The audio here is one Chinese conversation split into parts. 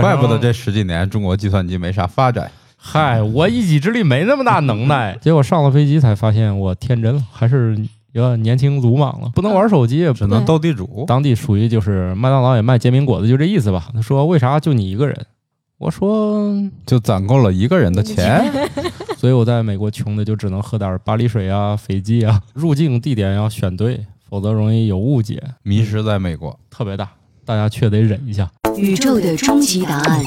怪不得这十几年中国计算机没啥发展。嗨，我一己之力没那么大能耐，结果上了飞机才发现我天真了，还是有点年轻鲁莽了，不能玩手机，只能斗地主。当地属于就是麦当劳也卖煎饼果子，就这意思吧。他说为啥就你一个人？我说就攒够了一个人的钱，所以我在美国穷的就只能喝点巴黎水啊、斐济啊。入境地点要选对，否则容易有误解，迷失在美国特别大，大家却得忍一下。宇宙的终极答案，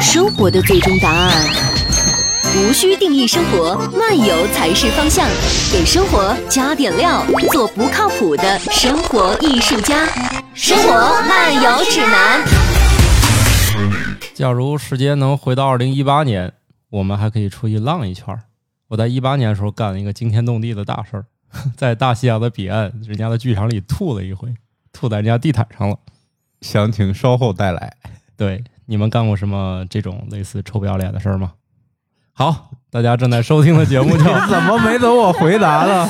生活的最终答案。无需定义生活，漫游才是方向。给生活加点料，做不靠谱的生活艺术家。生活漫游指南。假如时间能回到二零一八年，我们还可以出去浪一圈。我在一八年的时候干了一个惊天动地的大事儿，在大西洋的彼岸，人家的剧场里吐了一回，吐在人家地毯上了。详情稍后带来。对，你们干过什么这种类似臭不要脸的事儿吗？好，大家正在收听的节目叫 怎么没等我回答呢？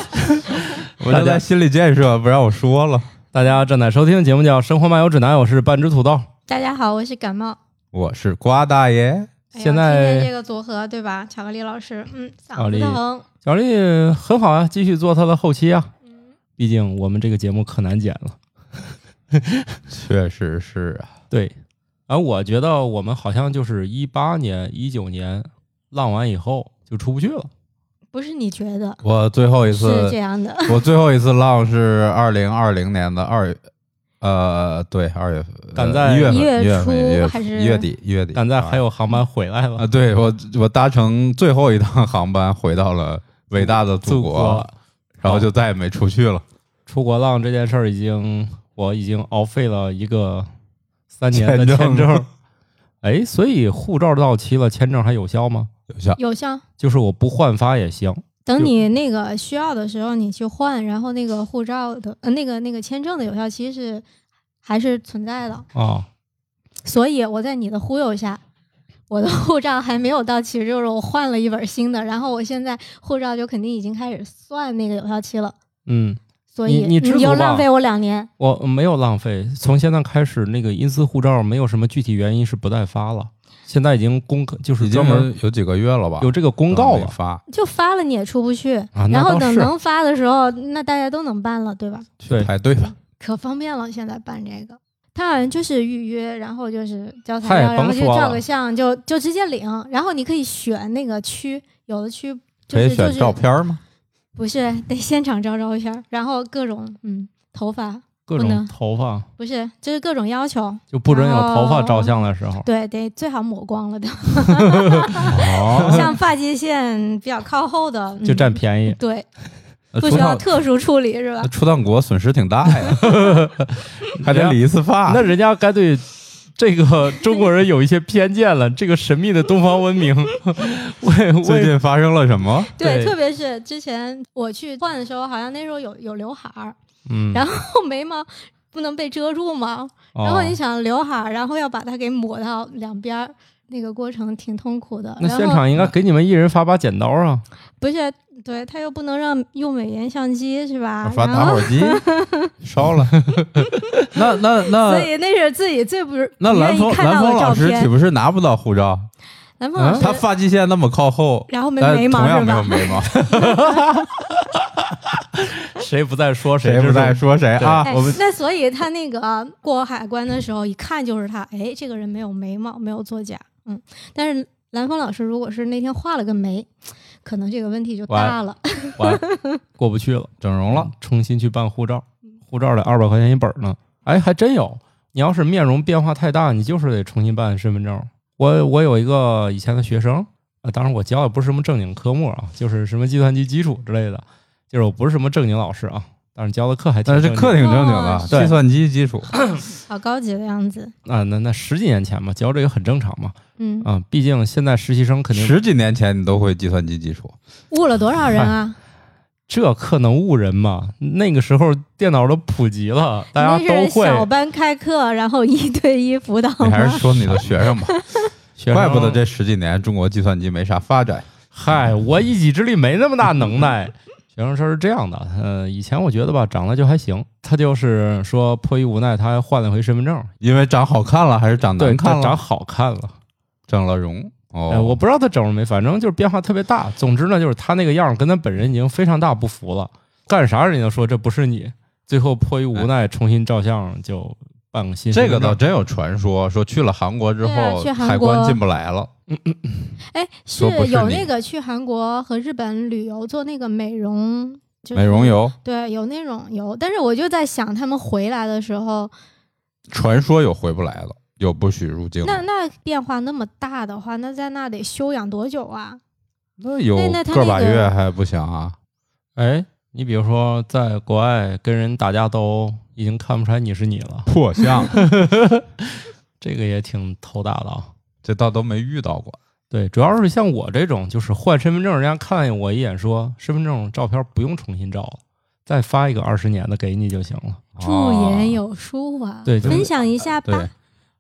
我就在心理建设，不让我说了。大家正在收听的节目叫《生活漫游指南》，我是半只土豆。大家好，我是感冒。我是瓜大爷。现在这个组合对吧？巧克力老师，嗯，嗓子疼。巧克力很好啊，继续做他的后期啊。嗯，毕竟我们这个节目可难剪了。确实是啊，对，而我觉得我们好像就是一八年、一九年浪完以后就出不去了。不是你觉得？我最后一次是这样的。我最后一次浪是二零二零年的二月，呃，对，二月份，赶在一月份，一月初还是一月底？一月底，赶在还有航班回来了啊！对我，我搭乘最后一趟航班回到了伟大的祖国，然后就再也没出去了。出国浪这件事儿已经。我已经熬废了一个三年的签证，哎，所以护照到期了，签证还有效吗？有效，有效，就是我不换发也行。等你那个需要的时候，你去换，然后那个护照的呃，那个那个签证的有效期是还是存在的啊。所以我在你的忽悠下，我的护照还没有到期，就是我换了一本新的，然后我现在护照就肯定已经开始算那个有效期了。嗯。所以你你又浪费我两年，我没有浪费。从现在开始，那个因私护照没有什么具体原因是不再发了。现在已经公就是专门有几个月了吧？有这个公告了，发就发了你也出不去。然后等能发的时候，那大家都能办了，对吧？对，排队吧，可方便了。现在办这个，他好像就是预约，然后就是交材料，然后就照个相，就就直接领。然后你可以选那个区，有的区可以选照片吗？不是 得现场照照片，然后各种嗯头发，各种头发不是，就是各种要求，就不准有头发照相的时候。对，得最好抹光了的。像发际线比较靠后的，就占便宜。对，不需要特殊处理是吧？出趟国损失挺大呀，还得理一次发。那人家干脆。这个中国人有一些偏见了。这个神秘的东方文明，最近发生了什么？对，特别是之前我去换的时候，好像那时候有有刘海儿，嗯，然后眉毛不能被遮住嘛，然后你想刘海儿，然后要把它给抹到两边儿，那个过程挺痛苦的。那现场应该给你们一人发把剪刀啊？不是。对他又不能让用美颜相机是吧？发打火机 烧了，那那那，所以那是自己最不是那蓝峰蓝峰老师岂不是拿不到护照？蓝峰老师他发际线那么靠后，然后没眉毛，同样没有眉毛。谁不在说谁？谁不在说谁啊？我们那所以他那个过海关的时候，一看就是他。哎，这个人没有眉毛，没有作假。嗯，但是蓝峰老师如果是那天画了个眉。可能这个问题就大了，完 过不去了，整容了，重新去办护照，护照得二百块钱一本呢。哎，还真有。你要是面容变化太大，你就是得重新办身份证。我我有一个以前的学生，啊，当然我教的不是什么正经科目啊，就是什么计算机基础之类的，就是我不是什么正经老师啊。但是教的课还，但是这课挺正经的，计算机基础，好高级的样子。啊，那那十几年前嘛，教这个很正常嘛。嗯啊，毕竟现在实习生肯定十几年前你都会计算机基础，误了多少人啊？这课能误人吗？那个时候电脑都普及了，大家都会。小班开课，然后一对一辅导。你还是说你的学生吧，怪不得这十几年中国计算机没啥发展。嗨，我一己之力没那么大能耐。学生时候是这样的，呃，以前我觉得吧，长得就还行。他就是说迫于无奈，他还换了回身份证，因为长好看了还是长对，难看了？他长好看了。整了容哦、哎，我不知道他整了没，反正就是变化特别大。总之呢，就是他那个样儿跟他本人已经非常大不符了。干啥人家说这不是你，最后迫于无奈重新照相，就办个新身这个。倒真有传说，说去了韩国之后，海关进不来了。哎，是说不是有那个去韩国和日本旅游做那个美容，就是美容油对，有那种油，但是我就在想，他们回来的时候，传说有回不来了，有不许入境。那那变化那么大的话，那在那得休养多久啊？那有那那个把月还不行啊？哎，你比如说在国外跟人打架斗，已经看不出来你是你了，破相，这个也挺头大的啊。这倒都没遇到过。对，主要是像我这种，就是换身份证，人家看我一眼说身份证照片不用重新照了，再发一个二十年的给你就行了。驻哦颜有书啊！对就是分享一下吧对。，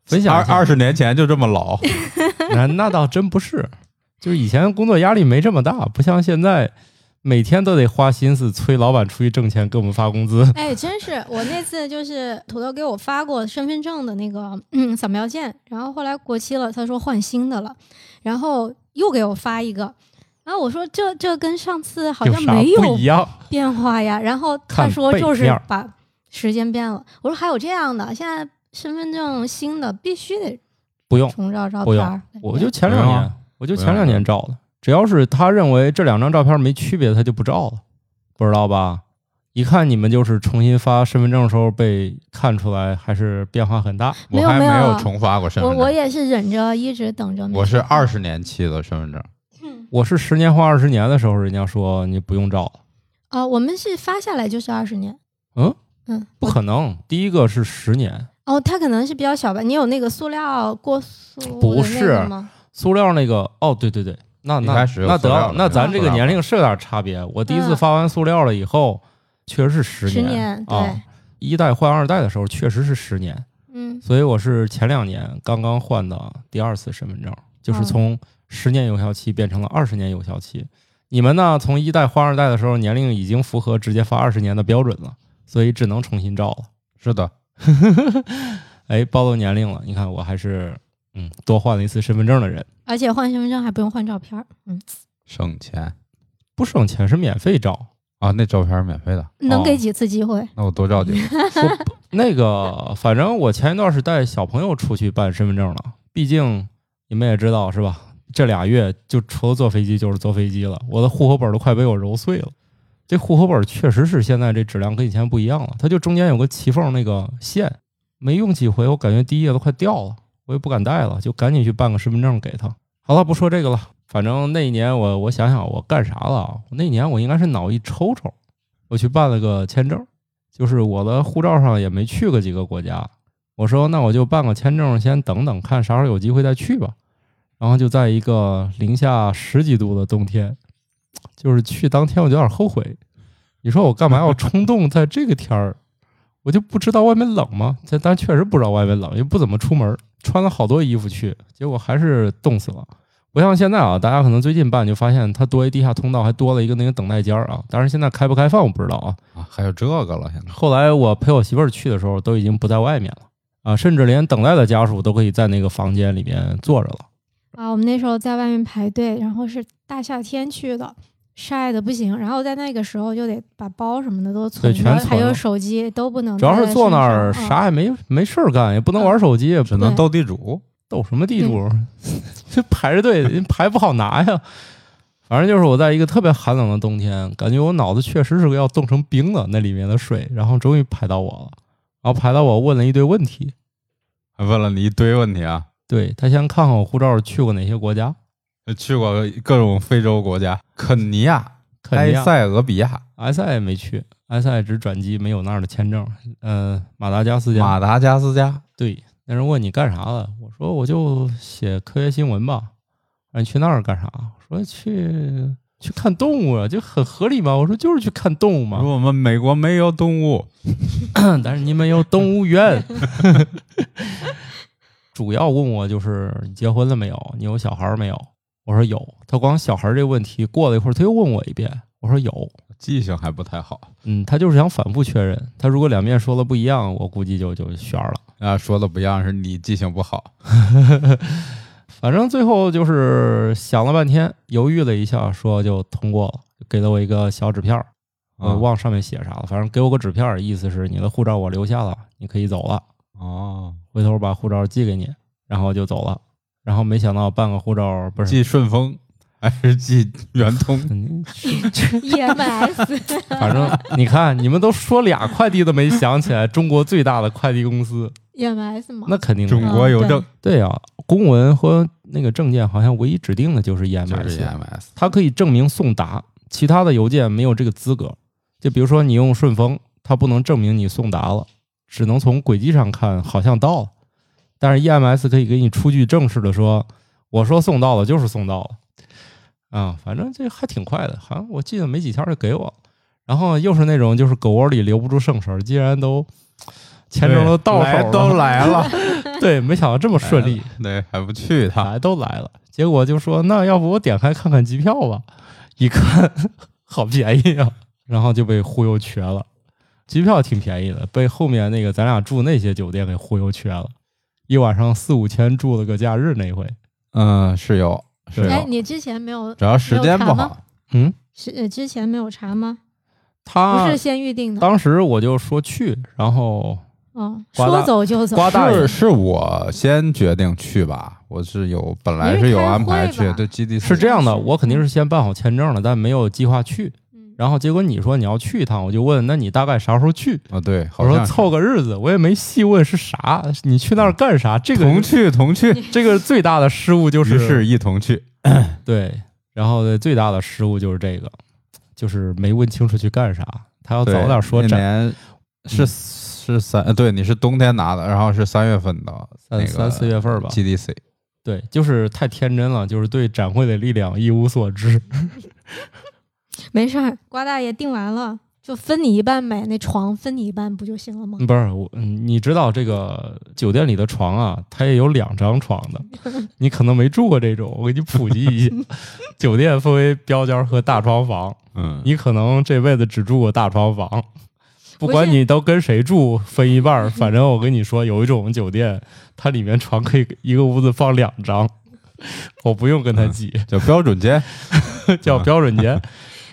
分享二二十年前就这么老，那那倒真不是，就是以前工作压力没这么大，不像现在每天都得花心思催老板出去挣钱给我们发工资。哎，真是我那次就是土豆给我发过身份证的那个嗯扫描件，然后后来过期了，他说换新的了，然后又给我发一个，然后我说这这跟上次好像没有不一样？变化呀，然后他说就是把时间变了，我说还有这样的，现在身份证新的必须得不用，重照照片，我就前两年我就前两年照的，只要是他认为这两张照片没区别，他就不照了，不知道吧？一看你们就是重新发身份证的时候被看出来，还是变化很大。我还没有没有重发过身份证。我我也是忍着一直等着我是二十年期的身份证，我是十年换二十年的时候，人家说你不用照了。啊，我们是发下来就是二十年，嗯嗯，不可能，第一个是十年，哦，它可能是比较小吧？你有那个塑料过塑不是吗？塑料那个，哦，对对对，那那那得那咱这个年龄是有点差别。我第一次嗯发完塑料了以后，确实是十十年年，对，啊。一代换二代的时候确实是十年，嗯，所以我是前两年刚刚换的第二次身份证，就是哦从十年有效期变成了二十年有效期。你们呢，从一代换二代的时候，年龄已经符合直接发二十年的标准了，所以只能重新照了。是的，哎，暴露年龄了，你看我还是嗯多换了一次身份证的人，而且换身份证还不用换照片儿，嗯，省钱不省钱是免费照。啊！那照片是免费的，哦能给几次机会？那我多照几个。那个，反正我前一段是带小朋友出去办身份证了，毕竟你们也知道是吧？这俩月就除了坐飞机就是坐飞机了，我的户口本都快被我揉碎了。这户口本确实是现在这质量跟以前不一样了，它就中间有个齐缝那个线，没用几回，我感觉第一页都快掉了，我也不敢带了，就赶紧去办个身份证给他。好了，不说这个了，反正那一年我我想想我干啥了啊？我那年我应该是脑一抽抽，我去办了个签证。就是我的护照上也没去过几个国家，我说那我就办个签证，先等等看啥时候有机会再去吧。然后就在一个零下十几度的冬天，就是去当天我就有点后悔。你说我干嘛要冲动在这个天儿？我就不知道外面冷吗？这但确实不知道外面冷，也不怎么出门，穿了好多衣服去，结果还是冻死了。不像现在啊，大家可能最近办就发现它多一地下通道，还多了一个那个等待间儿啊。当然现在开不开放我不知道啊。啊，还有这个了，现在后来我陪我媳妇儿去的时候，都已经不在外面了啊，甚至连等待的家属都可以在那个房间里面坐着了。啊，我们那时候在外面排队，然后是大夏天去的，晒的不行，然后在那个时候就得把包什么的都存全着，还有手机都不能主要是坐那儿啥也没没事儿干，也不能玩手机，也能斗地主。斗什么地主，这排着队人牌不好拿呀。反正就是我在一个特别寒冷的冬天，感觉我脑子确实是要冻成冰了，那里面的水，然后终于排到我了，然后排到我问了一堆问题，还问了你一堆问题啊，对他先看看我护照去过哪些国家，去过各种非洲国家，肯尼亚、肯尼亚埃塞俄比亚、埃塞没去，埃塞只转机，没有那儿的签证。呃，马达加斯加，马达加斯加。对，那人问你干啥了？我说我就写科学新闻吧。让你去那儿干啥？我说去去看动物啊，就很合理嘛。我说就是去看动物嘛。说我们美国没有动物，但是你们有动物园。主要问我就是你结婚了没有？你有小孩没有？我说有。他光小孩这个问题过了一会儿，他又问我一遍。我说有。记性还不太好嗯，他就是想反复确认。他如果两面说的不一样，我估计就就悬了。啊，说的不一样，是你记性不好。反正最后就是想了半天，犹豫了一下，说就通过了，给了我一个小纸片儿，我啊忘上面写啥了，反正给我个纸片儿，意思是你的护照我留下了，你可以走了，哦，回头把护照寄给你，然后就走了。然后没想到办个护照不是，寄顺丰还是寄圆通？嗯，EMS 反正你看你们都说俩快递都没想起来，中国最大的快递公司，EMS 吗？那肯定中国邮政对呀、公文和那个证件好像唯一指定的就是 EMS，就是 EMS。它可以证明送达，其他的邮件没有这个资格。就比如说你用顺丰，它不能证明你送达了，只能从轨迹上看好像到了。但是 EMS 可以给你出具正式的说，我说送到了就是送到了。啊，反正这还挺快的，好像我记得没几天就给我了。然后又是那种就是狗窝里留不住圣神儿，既然都签证都到手了，都来了，对，没想到这么顺利。对，还不去一趟？来都来了，结果就说那要不我点开看看机票吧，一看好便宜啊，然后就被忽悠瘸了。机票挺便宜的，被后面那个咱俩住那些酒店给忽悠瘸了，一晚上四五千住了个假日那回。嗯，是有是哎，你之前没有主要时间不好。嗯，是呃之前没有查吗？他不是先预定的，当时我就说去，然后哦，说走就走，是是我先决定去吧，我是有本来是有安排去的是这样的，我肯定是先办好签证了，但没有计划去。嗯然后结果你说你要去一趟，我就问那你大概啥时候去？啊，对，好我说凑个日子，我也没细问是啥，你去那儿干啥？这个同去同去，这个最大的失误就是是一同去。对，然后最大的失误就是这个，就是没问清楚去干啥。他要早点说展那年是是三，呃对，你是冬天拿的，然后是三月份的那个三三四月份吧。GDC。对，就是太天真了，就是对展会的力量一无所知。没事儿，瓜大爷订完了就分你一半呗，那床分你一半不就行了吗？不是我，嗯你知道这个酒店里的床啊，它也有两张床的，你可能没住过这种，我给你普及一下。酒店分为标间和大床房，嗯，你可能这辈子只住过大床房，不管你都跟谁住，分一半儿。反正我跟你说，有一种酒店，它里面床可以一个屋子放两张，我不用跟他挤，叫标准间。叫标准间。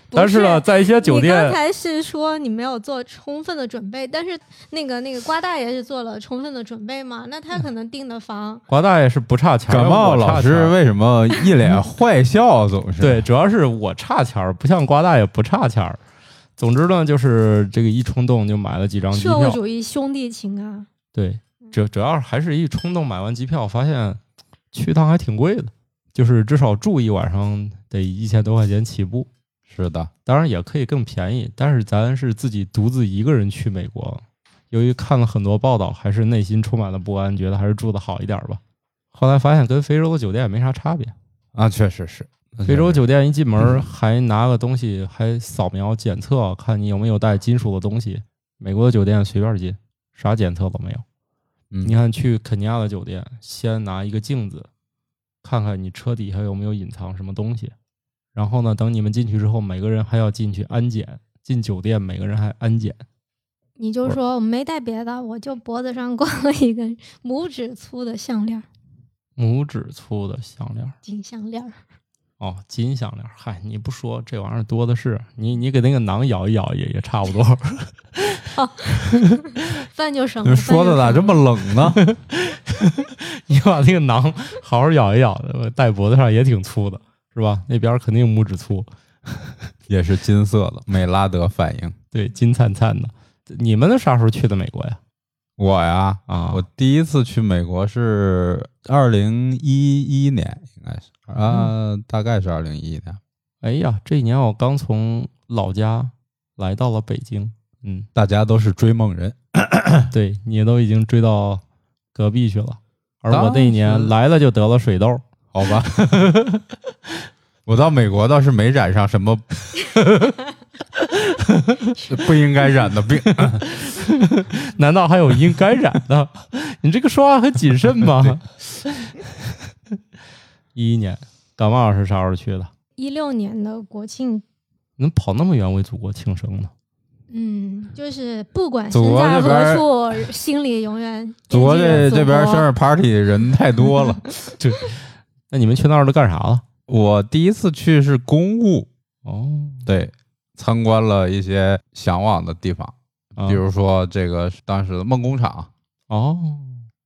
不但是呢，在一些酒你刚店，才是说你没有做充分的准备，但是那个那个瓜大爷是做了充分的准备嘛？那他可能订的房，瓜大爷是不差钱儿，感冒老师为什么一脸坏笑？总是 对，主要是我差钱儿，不像瓜大爷不差钱儿。总之呢，就是这个一冲动就买了几张机票。社会主义兄弟情啊！对，主主要还是一冲动买完机票，发现去一趟还挺贵的，就是至少住一晚上得一千多块钱起步。是的，当然也可以更便宜，但是咱是自己独自一个人去美国，由于看了很多报道，还是内心充满了不安，觉得还是住的好一点吧。后来发现跟非洲的酒店没啥差别，啊，确实是。非洲酒店一进门还拿个东西，还扫描检测，看你有没有带金属的东西。美国的酒店随便进，啥检测都没有。嗯，你看去肯尼亚的酒店，先拿一个镜子，看看你车底下有没有隐藏什么东西。然后呢，等你们进去之后，每个人还要进去安检。进酒店每个人还安检。你就说我没带别的，我就脖子上挂了一根拇指粗的项链，拇指粗的项链，金项链。哦，金项链。嗨，你不说这玩意儿多的是，你你给那个囊咬一咬也也差不多。饭就省了。说的咋这么冷呢？你把那个囊好好咬一咬，戴脖子上也挺粗的，是吧？那边肯定拇指粗，也是金色的，美拉德反应。对，金灿灿的。你们的啥时候去的美国呀？我呀，啊，我第一次去美国是二零一一年，应该是啊，大概是二零一一年。哎呀，这一年我刚从老家来到了北京。嗯，大家都是追梦人，对你都已经追到隔壁去了，而我那一年来了就得了水痘。好吧？我到美国倒是没染上什么 不应该染的病。难道还有应该染的？你这个说话很谨慎吗？一一年，感冒是啥时候去的？一六年的国庆能跑那么远为祖国庆生呢？嗯，就是不管祖身在何处，心里永远祖国这这边生日 party 人太多了。那你们去那儿都干啥了？我第一次去是公务，哦，对，参观了一些向往的地方，啊比如说这个当时的梦工厂，哦，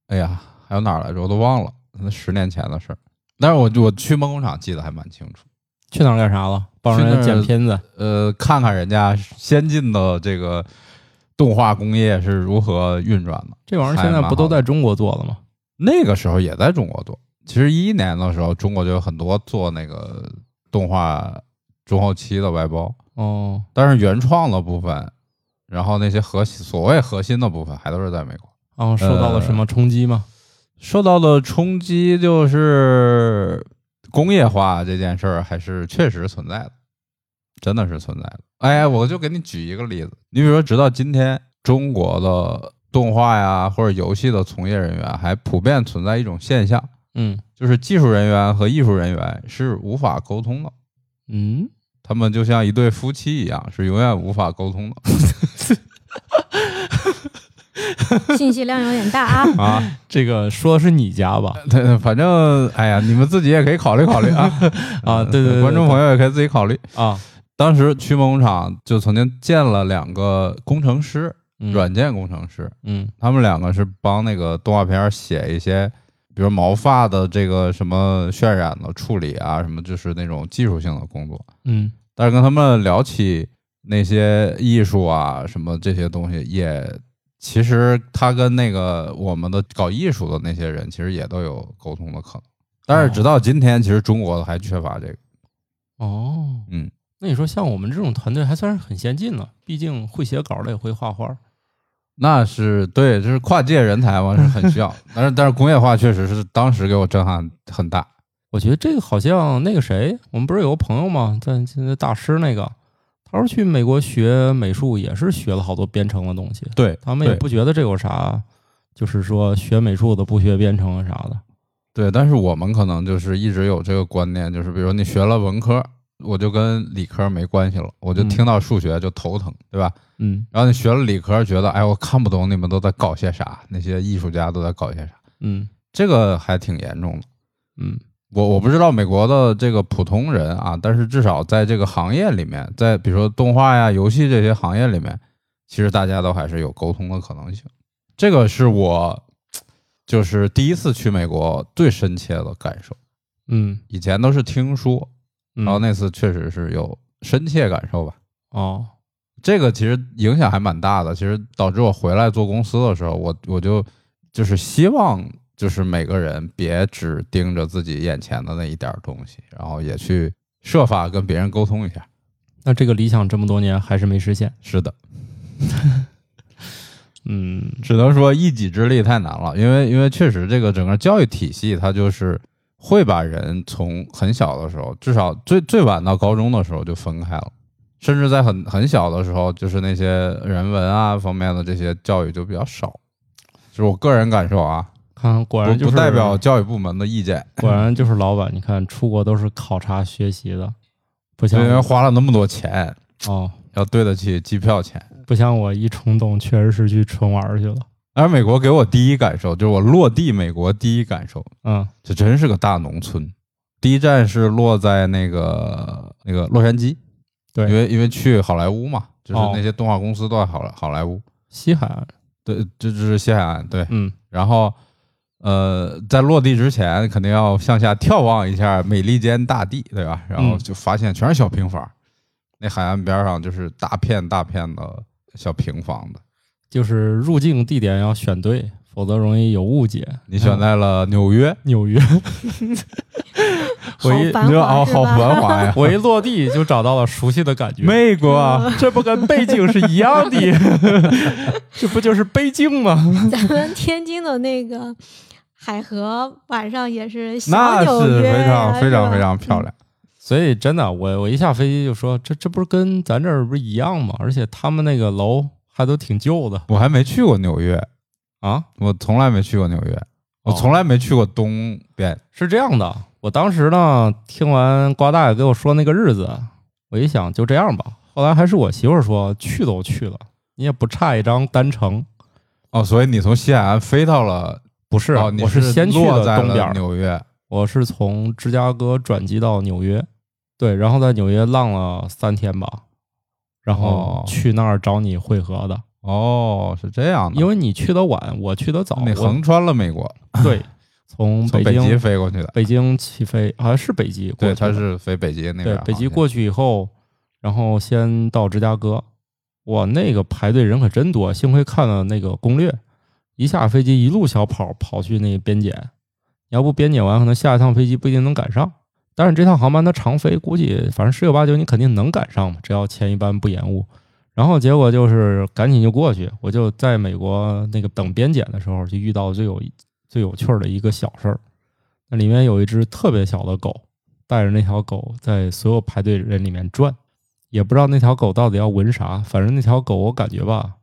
哎呀，还有哪儿来着？我都忘了，那十年前的事儿。但是我我去梦工厂记得还蛮清楚，去那儿干啥了？帮人剪片子。呃，看看人家先进的这个动画工业是如何运转的。这玩意儿现在不都在中国做了吗？那个时候也在中国做，其实一一年的时候，中国就有很多做那个动画中后期的外包，哦，但是原创的部分，然后那些核心所谓核心的部分，还都是在美国。哦受到了什么冲击吗？受到的冲击就是工业化这件事儿，还是确实存在的，真的是存在的。哎，我就给你举一个例子，你比如说，直到今天，中国的动画呀或者游戏的从业人员还普遍存在一种现象，嗯就是技术人员和艺术人员是无法沟通的，嗯，他们就像一对夫妻一样，是永远无法沟通的 信息量有点大啊。啊。这个说是你家吧？对，反正哎呀，你们自己也可以考虑考虑啊啊对对对观众朋友也可以自己考虑。啊，当时去梦工厂就曾经建了两个工程师，嗯软件工程师，嗯他们两个是帮那个动画片写一些，比如毛发的这个什么渲染的处理啊，什么就是那种技术性的工作。嗯但是跟他们聊起那些艺术啊什么这些东西，也其实他跟那个我们的搞艺术的那些人，其实也都有沟通的可能。但是直到今天，其实中国还缺乏这个。哦，嗯，那你说像我们这种团队还算是很先进了，毕竟会写稿的也会画画。那是对，就是跨界人才嘛，是很需要。但是但是工业化确实是当时给我震撼很大。我觉得这个好像那个谁，我们不是有个朋友吗？在现在大师那个，他说去美国学美术也是学了好多编程的东西，对他们也不觉得这有啥，就是说学美术的不学编程啊啥的。对，但是我们可能就是一直有这个观念，就是比如你学了文科，我就跟理科没关系了，我就嗯。听到数学就头疼，对吧？嗯。然后你学了理科，觉得哎，我看不懂你们都在搞些啥，那些艺术家都在搞些啥，嗯。这个还挺严重的。嗯。我我不知道美国的这个普通人啊，但是至少在这个行业里面，在比如说动画呀、游戏这些行业里面，其实大家都还是有沟通的可能性。这个是我就是第一次去美国最深切的感受，嗯，以前都是听说，然然后那次确实是有深切感受吧。哦这个其实影响还蛮大的，其实导致我回来做公司的时候，我我就就是希望就是每个人别只盯着自己眼前的那一点儿东西，然后也去设法跟别人沟通一下。那这个理想这么多年还是没实现。是的，嗯只能说一己之力太难了，因为因为确实这个整个教育体系它就是会把人从很小的时候，至少最最晚到高中的时候就分开了，甚至在很很小的时候，就是那些人文啊方面的这些教育就比较少。就是我个人感受啊，看果然就是不不代表教育部门的意见，果然就是老板，你看出国都是考察学习的，不像因为花了那么多钱，哦，要对得起机票钱。不像我一冲动确实是去纯玩去了。而美国给我第一感受，就是我落地美国第一感受，嗯这真是个大农村。第一站是落在那个那个洛杉矶，对因为因为去好莱坞嘛，就是哦那些动画公司都在好莱好莱坞，西海岸，对，这这是西海岸，对。嗯然后，呃，在落地之前，肯定要向下眺望一下美利坚大地，对吧？然后嗯就发现全是小平房，那海岸边上就是大片大片的小平房子。就是入境地点要选对，否则容易有误解。你选在了纽约，纽约，我一你说哦，好？繁华呀！我一落地就找到了熟悉的感觉。美国啊，这不跟北京是一样的？这不就是北京吗？咱们天津的那个海河晚上也是小那纽是非常非常非常漂亮。所以真的，我我一下飞机就说，这这不是跟咱这儿不是一样吗？而且他们那个楼还都挺旧的我还没去过纽约，啊。我从来没去过纽约，我哦从来没去过东边。是这样的，我当时呢听完瓜大爷给我说那个日子，我一想就这样吧。后来还是我媳妇儿说去都去了，你也不差一张单程。哦，所以你从西海岸飞到了，不是，哦，是我先去了的东边儿，纽约。我是从芝加哥转机到纽约，对，然后在纽约浪了三天吧，然后哦去那儿找你会合的。哦，是这样的，因为你去的晚，我去的早。你横穿了美国，对，从从北极京飞过去的。北京起飞，好像是北极过对。他是飞北极那边。对北极过去以后，然后先到芝加哥。哇，那个排队人可真多，幸亏看了那个攻略，一下飞机一路小跑跑去那个边检，要不边检完可能下一趟飞机不一定能赶上。但是这趟航班它长飞，估计反正十有八九你肯定能赶上嘛，只要前一班不延误。然后结果就是赶紧就过去，我就在美国那个等边检的时候，就遇到最有最有趣儿的一个小事儿。那里面有一只特别小的狗，带着那条狗在所有排队人里面转，也不知道那条狗到底要闻啥。反正那条狗我感觉吧，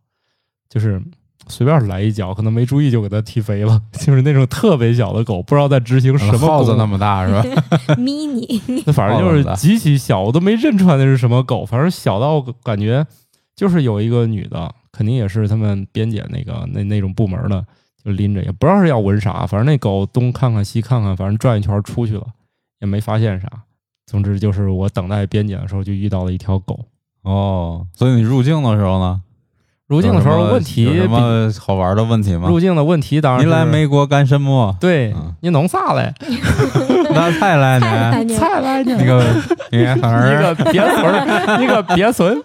就是随便来一脚，可能没注意就给它踢飞了，就是那种特别小的狗，不知道在执行什么耗子那么大是吧？mini，那反正就是极其小，我都没认出来那是什么狗，反正小到感觉就是有一个女的，肯定也是他们边检那个那那种部门的，就拎着，也不知道是要闻啥，反正那狗东看看西看看，反正转一圈出去了，也没发现啥。总之就是我等待边检的时候就遇到了一条狗。哦，所以你入境的时候呢？入境的时候问题有什么好玩的问题吗？入境的问题当然你来美国干什么？对嗯你弄啥嘞？那 菜来呢？菜来呢？那个你个鳖孙儿，你个鳖孙，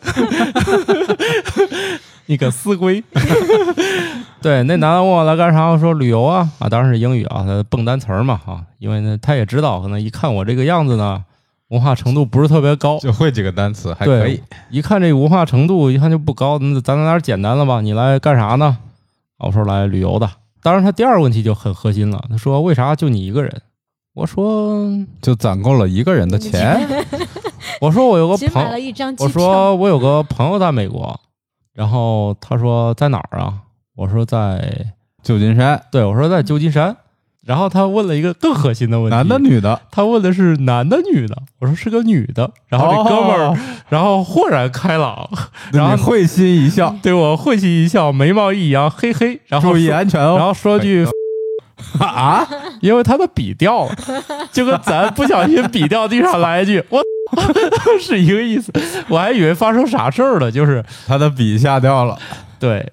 你个死鬼！对，那男的问我来干啥，我说旅游啊啊，当然是英语啊，他蹦单词嘛啊，因为呢他也知道，可能一看我这个样子呢，文化程度不是特别高，就会几个单词，还可以。一看这文化程度，一看就不高，那咱来点简单的吧。你来干啥呢？啊我说来旅游的。当然，他第二个问题就很核心了，他说为啥就你一个人？我说就攒够了一个人的钱，我说我有个朋买了一张机我。说我有个朋友在美国，然后他说在哪儿啊？我说在，旧金山，对我说在旧金山。然后他问了一个更核心的问题，男的女的，他问的是男的女的，我说是个女的。然后这哥们儿，哦。然后豁然开朗，然后会心一笑，对我会心一笑，眉毛一扬，嘿嘿，然后注意安全哦。然后说句，啊，因为他的笔掉了，就跟咱不小心笔掉地上来一句，我 是一个意思。我还以为发生啥事儿了，就是他的笔下掉了，对，哦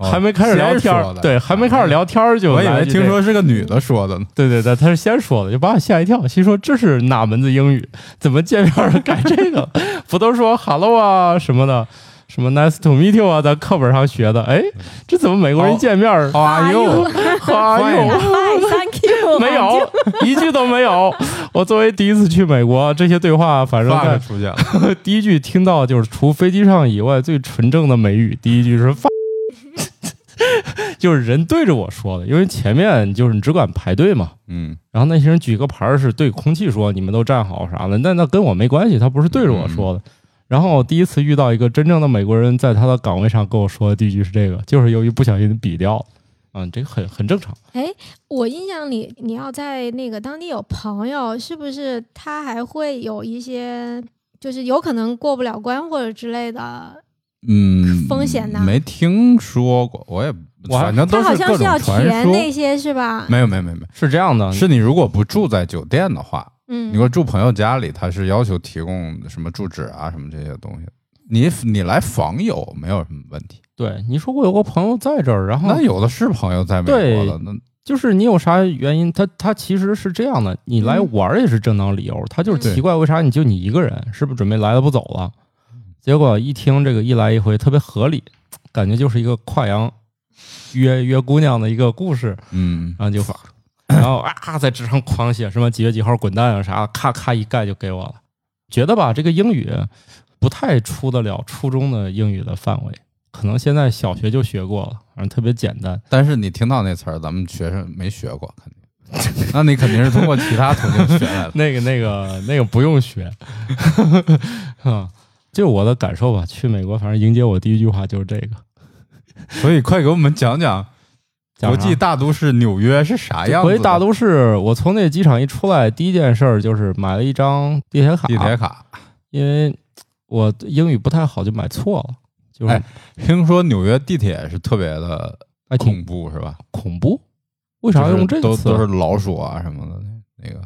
还没开始聊天对，还没开始聊天儿就我以为听说是个女的说的呢。对对对，她是先说的，就把我吓一跳，心说这是哪门子英语？怎么见面儿改这个？不都说 hello 啊什么的，什么 nice to meet you 啊，在课本上学的。哎，这怎么美国人见面儿？哎呦，哎呦，Hi，Thank you，没有，一句都没有。我作为第一次去美国，这些对话反正出现了，第一句听到就是除飞机上以外最纯正的美语，第一句是发，就是人对着我说的，因为前面就是你只管排队嘛。嗯，然后那些人举个牌儿是对空气说你们都站好啥的，那那跟我没关系，他不是对着我说的。然后我第一次遇到一个真正的美国人，在他的岗位上跟我说的第一句是这个，就是由于不小心比掉了。嗯，这个很很正常。我印象里，你要在那个当地有朋友，是不是他还会有一些，就是有可能过不了关或者之类的？嗯，风险呢没听说过，我也我反正都他好是各像是要种传说。填那些是吧？没有没有没有没有，是这样的，是你如果不住在酒店的话，嗯，你说住朋友家里，他是要求提供什么住址啊什么这些东西。你你来访友没有什么问题，对你说我有个朋友在这儿，然后那有的是朋友在美国的，那就是你有啥原因？他他其实是这样的，你来嗯玩儿也是正当理由，他就是奇怪为啥你就你一个人，是不是准备来了不走了？结果一听这个一来一回特别合理，感觉就是一个跨洋约约姑娘的一个故事，嗯，然后就发，然后啊在纸上狂写什么几月几号滚蛋啊啥，咔咔一盖就给我了。觉得吧，这个英语不太出得了初中的英语的范围，可能现在小学就学过了，反正特别简单。但是你听到那词儿，咱们学生没学过，肯定，那你肯定是通过其他途径学来的。那个、那个、那个不用学，啊，就我的感受吧。去美国，反正迎接我第一句话就是这个。所以快给我们讲讲国际大都市纽约是啥样子？国际大都市，我从那机场一出来，第一件事儿就是买了一张地铁卡。地铁卡，因为我英语不太好，就买错了，就是哎听说纽约地铁是特别的恐怖，是吧？恐怖。为啥用这个词？都都是老鼠啊什么的那个。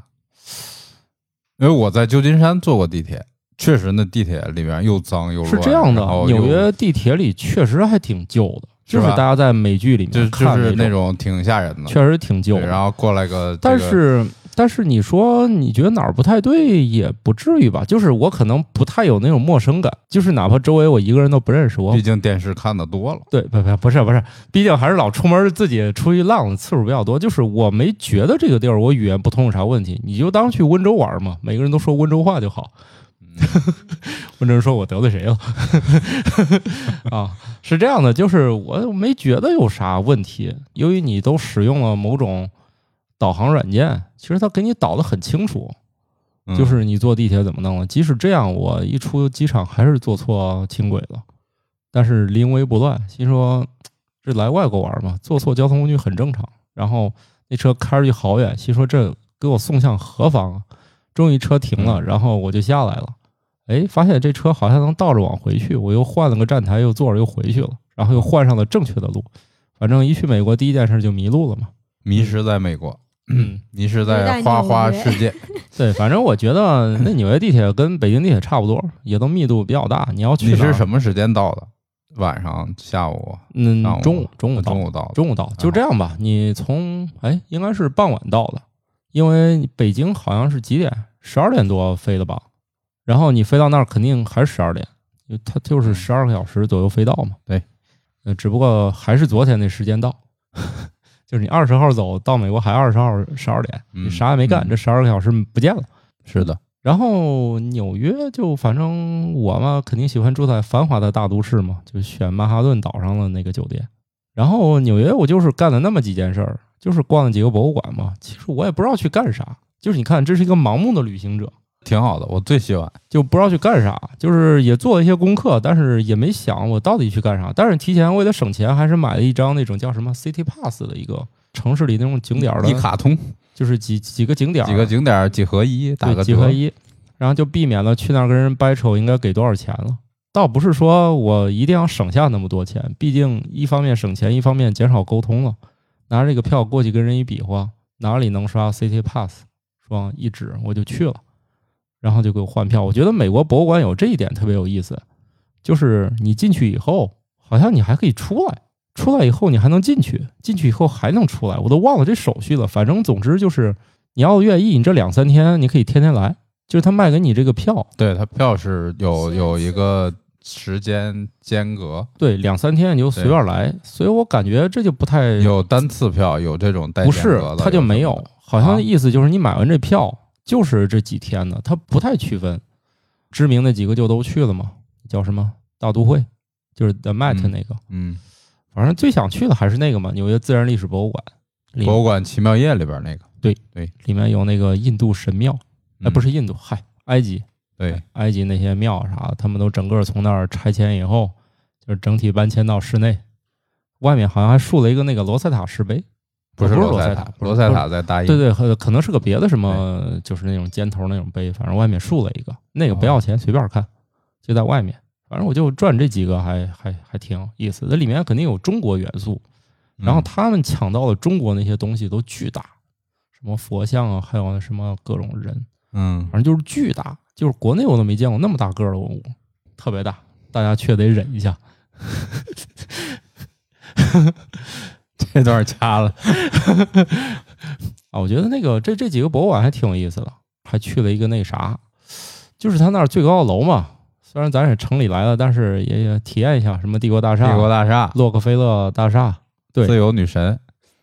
因为我在旧金山坐过地铁，确实那地铁里面又脏又乱。是这样的纽约地铁里确实还挺旧的，就是大家在美剧里就就面看是那那，种挺吓人的，确实挺旧。的。然后过来个，但这个是但是你说你觉得哪儿不太对，也不至于吧？就是我可能不太有那种陌生感，就是哪怕周围我一个人都不认识，我毕竟电视看的多了，对不不不是不是，毕竟还是老出门自己出去浪的次数比较多。就是我没觉得这个地儿我语言不通有啥问题，你就当去温州玩嘛，每个人都说温州话就好。温州人说我得罪谁了 啊？是这样的，就是我没觉得有啥问题，由于你都使用了某种导航软件，其实它给你导的很清楚，嗯就是你坐地铁怎么弄了。即使这样，我一出机场还是坐错轻轨了，但是临危不乱，心说这来外国玩嘛，坐错交通工具很正常。然后那车开出去好远，心说这给我送向何方啊？终于车停了，嗯然后我就下来了。哎，发现这车好像能倒着往回去，我又换了个站台，又坐着又回去了，然后又换上了正确的路。反正一去美国，第一件事就迷路了嘛。迷失在美国，嗯，迷失在在花花世界。对，反正我觉得那纽约地铁跟北京地铁差不多，也都密度比较大。你要去你是什么时间到的？晚上、下午、嗯，中午中午到中午到。中午到，就这样吧。你从哎，应该是傍晚到的，因为北京好像是几点？十二点多飞的吧。然后你飞到那儿肯定还是十二点，因为它就是十二个小时左右飞到嘛。对，呃，只不过还是昨天那时间到，就是你二十号走到美国还二十号十二点，嗯你啥也没干，嗯这十二个小时不见了。是的，然后纽约就反正我嘛，肯定喜欢住在繁华的大都市嘛，就选曼哈顿岛上的那个酒店。然后纽约我就是干了那么几件事儿，就是逛了几个博物馆嘛。其实我也不知道去干啥，就是你看，这是一个盲目的旅行者，挺好的，我最喜欢。就不知道去干啥，就是也做了一些功课，但是也没想我到底去干啥。但是提前为了省钱，还是买了一张那种叫什么 City Pass 的一个城市里那种景点儿的一，卡通，就是几几个景点儿，几个景点儿几合一，打个折。几合一，然后就避免了去那儿跟人掰扯应该给多少钱了。倒不是说我一定要省下那么多钱，毕竟一方面省钱，一方面减少沟通了。拿着这个票过去跟人一比划，哪里能刷 City Pass，说一指我就去了，然后就给我换票。我觉得美国博物馆有这一点特别有意思，就是你进去以后，好像你还可以出来，出来以后你还能进去，进去以后还能出来，我都忘了这手续了。反正总之就是你要愿意，你这两三天你可以天天来，就是他卖给你这个票，对，他票是有有一个时间间隔，对，两三天你就随便来，所以我感觉这就不太有单次票，有这种带不是他就没有好像啊意思就是你买完这票就是这几天呢，他不太区分。知名的几个就都去了嘛，叫什么大都会，就是 The Met 嗯那个，嗯，反正最想去的还是那个嘛，纽约自然历史博物馆，博物馆奇妙夜里边那个，对对里面有那个印度神庙，哎，不是，是印度，嗨，埃及，对，埃及那些庙啥的，他们都整个从那儿拆迁以后，就是整体搬迁到室内，外面好像还竖了一个那个罗塞塔石碑，不是罗塞塔，罗塞塔不是罗塞塔在大英，对对，可可能是个别的什么，就是那种尖头那种杯，反正外面竖了一个，那个不要钱，随便看，就在外面。反正我就转这几个还，还还挺有意思那。里面肯定有中国元素，嗯，然后他们抢到的中国那些东西都巨大，什么佛像啊，还有什么各种人，嗯，反正就是巨大，就是国内我都没见过那么大个的文物，特别大，大家却得忍一下。这段掐了，啊，我觉得那个这这几个博物馆还挺有意思的，还去了一个那啥，就是他那儿最高的楼嘛。虽然咱是城里来的，但是也也体验一下什么帝国大厦帝、国大厦，洛克菲勒大厦。对自由女神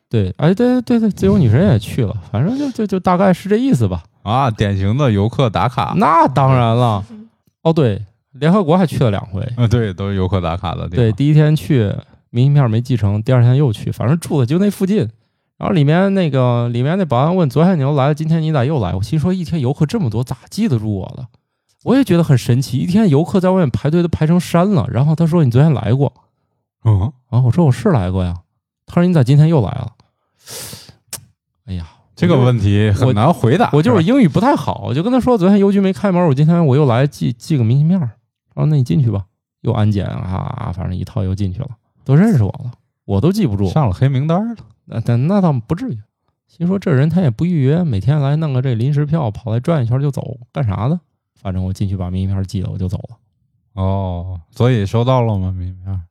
对，哎，对对对，自由女神也去了，反正就就就大概是这意思吧。啊，典型的游客打卡，那当然了，哦对，联合国还去了两回。啊，对，都是游客打卡的地方，对，第一天去明信片没寄成，第二天又去，反正住的就那附近。然后里面那个里面那保安问：“昨天你又来了，今天你咋又来？”我心说：“一天游客这么多，咋记得住我了？”我也觉得很神奇，一天游客在外面排队都排成山了。然后他说：“你昨天来过嗯，然后？”我说：“我是来过呀。”他说：“你咋今天又来了？”哎呀，这个问题很难回答，我就是英语不太好，我就跟他说：“昨天邮局没开门，我今天我又来寄寄个明信片他说，那你进去吧，又安检啊，反正一套又进去了，都认识我了，我都记不住。上了黑名单了。那但那倒不至于。心说这人他也不预约，每天来弄个这临时票，跑来转一圈就走，干啥呢？反正我进去把明信片寄了，我就走了。哦，所以收到了吗？明信片？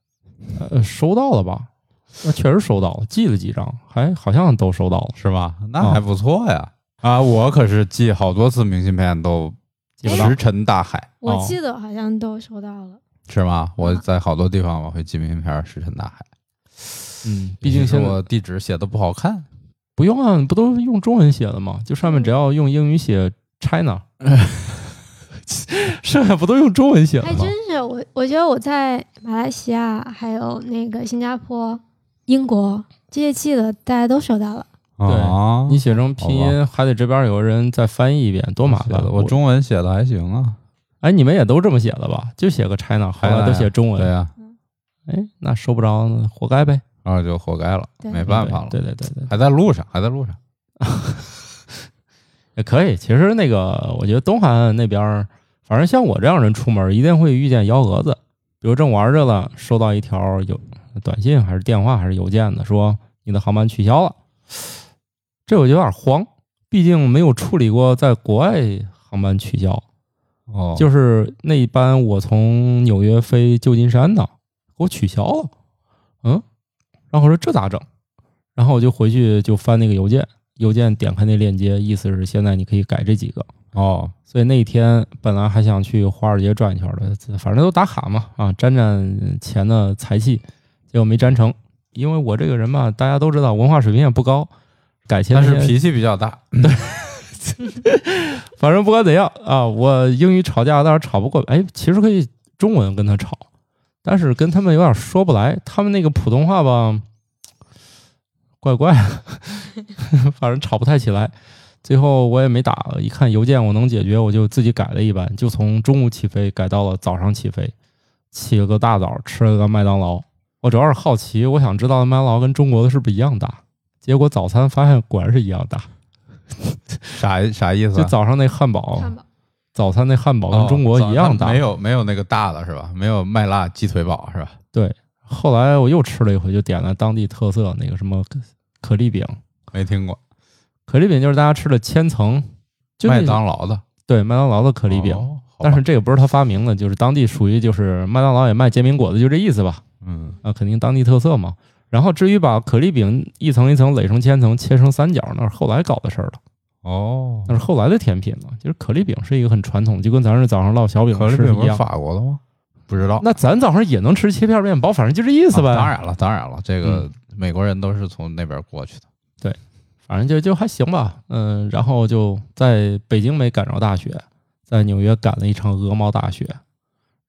呃，收到了吧？那确实收到了，寄了几张，还好像都收到了。是吧？那还不错呀。啊，我可是寄好多次明信片都石沉大海，哦我记得好像都收到了。是吗？我在好多地方我会寄明信片，石沉大海。嗯，毕竟是现在我地址写的不好看，不用啊，不都是用中文写的吗？就上面只要用英语写 China，剩下不都用中文写的吗还真？是我，我觉得我在马来西亚、还有那个新加坡、英国这些寄的，大家都收到了。对，你写成拼音，还得这边有个人再翻译一遍，多麻烦！我中文写的还行啊，哎，你们也都这么写的吧？就写个 China，后来都写中文。对呀，哎，那收不着，那活该呗。然后就活该了，没办法了，对对对对，还在路上，还在路上。也可以。其实那个，我觉得东海岸那边儿，反正像我这样人出门，一定会遇见幺蛾子。比如正玩着了，收到一条有短信还是电话还是邮件的，说你的航班取消了。这我就有点慌，毕竟没有处理过在国外航班取消。哦，就是那一班我从纽约飞旧金山的，给我取消了。嗯，然后我说这咋整？然后我就回去就翻那个邮件，邮件点开那链接，意思是现在你可以改这几个。哦，所以那一天本来还想去华尔街转一圈的，反正都打卡嘛，啊，沾沾钱的财气，结果没沾成。因为我这个人吧，大家都知道文化水平也不高，改签但是脾气比较大，反正不管怎样啊，我英语吵架，但是吵不过。哎，其实可以中文跟他吵，但是跟他们有点说不来。他们那个普通话吧，怪怪的，反正吵不太起来。最后我也没打，一看邮件我能解决，我就自己改了一版，就从中午起飞改到了早上起飞，起了个大早，吃了个麦当劳。我主要是好奇，我想知道麦当劳跟中国的是不是一样大？结果早餐发现果然是一样大。啥啥意思啊？就早上那汉堡，汉堡早餐那汉堡跟哦中国一样大。早没有没有那个大的是吧？没有麦辣鸡腿堡是吧？对，后来我又吃了一回，就点了当地特色那个什么可可丽饼。没听过。可丽饼就是大家吃的千层，就麦当劳的对麦当劳的可丽饼。哦但是这个不是他发明的，就是当地属于就是麦当劳也卖煎饼果子，就这意思吧？嗯，啊，肯定当地特色嘛。然后至于把可丽饼一层一层垒成千层，切成三角，那是后来搞的事儿了，哦，那是后来的甜品了。其实可丽饼是一个很传统，就跟咱这早上烙小饼是一样。法国的吗？不知道，那咱早上也能吃切片面包，反正就这意思呗。啊当然了，当然了，这个嗯美国人都是从那边过去的。对反正就就还行吧，嗯，然后就在北京没赶着大雪，在纽约赶了一场鹅毛大雪，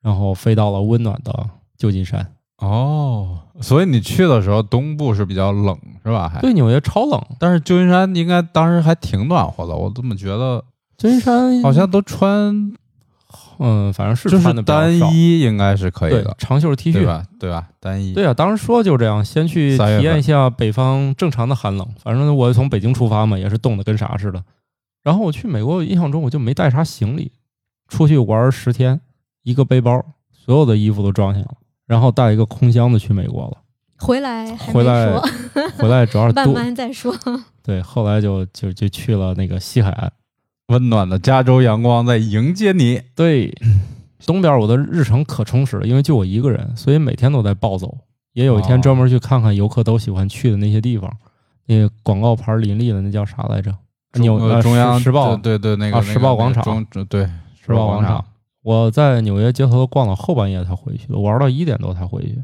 然后飞到了温暖的旧金山。哦，所以你去的时候东部是比较冷是吧？还对，纽约超冷，但是旧金山应该当时还挺暖和的，我怎么觉得旧金山好像都穿嗯，反正是就是穿的单衣应该是可以的，长袖 T 恤。对吧？对吧？单衣对啊，当时说就这样，先去体验一下北方正常的寒冷。反正我从北京出发嘛，也是冻得跟啥似的。然后我去美国，印象中我就没带啥行李，出去玩十天，一个背包，所有的衣服都装下了，然后带一个空箱子去美国了。回来还回来没说，回来主要是慢多慢再说。对，后来就就就去了那个西海岸。温暖的加州阳光在迎接你。对，东边我的日程可充实了，因为就我一个人，所以每天都在暴走。也有一天哦专门去看看游客都喜欢去的那些地方，那个广告牌林立的那叫啥来着？纽中呃呃中央时时报对对对，那个啊那个时报广场那个中对时报广场。我在纽约街头逛到后半夜才回去的，玩到一点多才回去。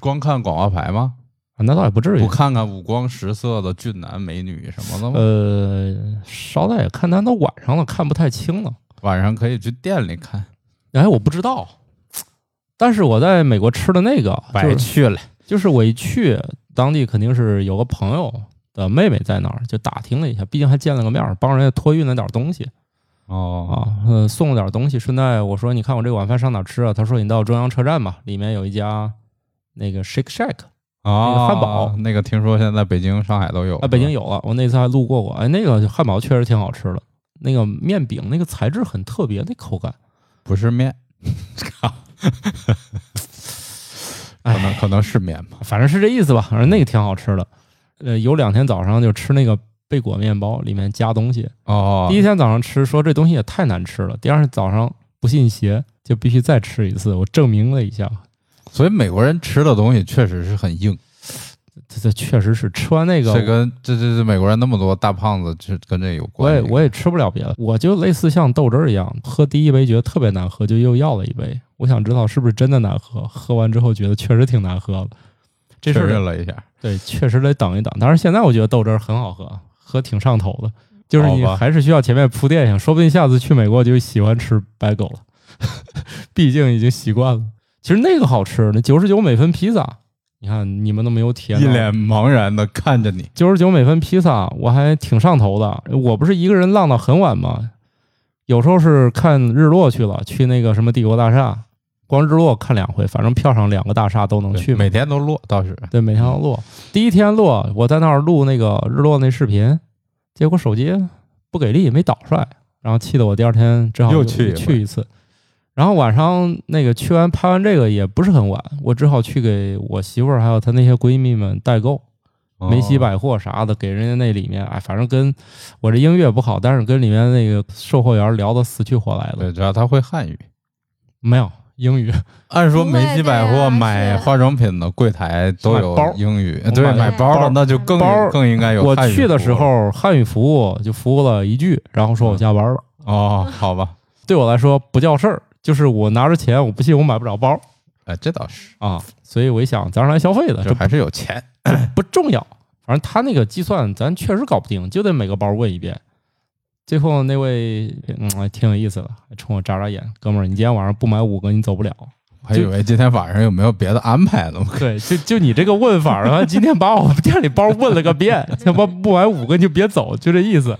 光看广告牌吗？啊，那倒也不至于不。看看五光十色的俊男美女什么的吗？呃，捎带也看，但都晚上了，看不太清了。晚上可以去店里看，哎，我不知道。但是我在美国吃的那个，白去了。就是我一去当地，肯定是有个朋友的妹妹在那儿，就打听了一下，毕竟还见了个面儿，帮人家托运了点东西哦，啊，呃，送了点东西。顺带我说，你看我这个晚饭上哪吃啊？他说你到中央车站吧，里面有一家那个 Shake Shack 啊，个汉堡那个听说现在北京、上海都有啊，北京有了，我那次还路过过。哎，那个汉堡确实挺好吃的，那个面饼那个材质很特别，那口感不是面，可能可能是面吧。反正是这意思吧。反正那个挺好吃的。呃，有两天早上就吃那个贝果面包，里面加东西。哦，第一天早上吃，说这东西也太难吃了。第二天早上不信邪，就必须再吃一次。我证明了一下，所以美国人吃的东西确实是很硬。这这确实是吃完那个，这跟这这这美国人那么多大胖子，这跟这有关我。也我也吃不了别的，我就类似像豆汁儿一样，喝第一杯觉得特别难喝，就又要了一杯。我想知道是不是真的难喝，喝完之后觉得确实挺难喝的。这事确儿认了一下，对，确实得等一等。但是现在我觉得豆汁儿很好喝，喝挺上头的。就是你还是需要前面铺垫一下，说不定下次去美国就喜欢吃白狗了，毕竟已经习惯了。其实那个好吃，那九十九美分披萨，你看你们都没有体验到。一脸茫然的看着你。九十九美分披萨，我还挺上头的。我不是一个人浪到很晚吗？有时候是看日落去了，去那个什么帝国大厦，光日落看两回，反正票上两个大厦都能去。每天都落倒是。对，每天都落。第一天落，我在那儿录那个日落那视频，结果手机不给力，没导出来，然后气得我第二天只好又去一去一次。然后晚上那个去完拍完这个也不是很晚，我只好去给我媳妇儿还有她那些闺蜜们代购。梅西哦百货啥的，给人家那里面，哎，反正跟我这英语也不好，但是跟里面那个售货员聊得死去活来的。对，只要他会汉语。没有英语，按说不会梅西百货买化妆品的柜台都有包英语，对，我买买包的那就更包更应该有我去的时候汉语服务就服务了一句，然后说我加班了。哦，好吧，对我来说不叫事儿，就是我拿着钱，我不信我买不着包哎，这倒是，啊，所以我一想，咱是来消费的，这这还是有钱。不重要。反正他那个计算咱确实搞不定，就得每个包问一遍。最后那位嗯还挺有意思的，还冲我眨眨眼，哥们儿，你今天晚上不买五个你走不了。我还以为今天晚上有没有别的安排呢？对，就就你这个问法儿，然后今天把我们店里包问了个遍，他妈不买五个你就别走，就这意思。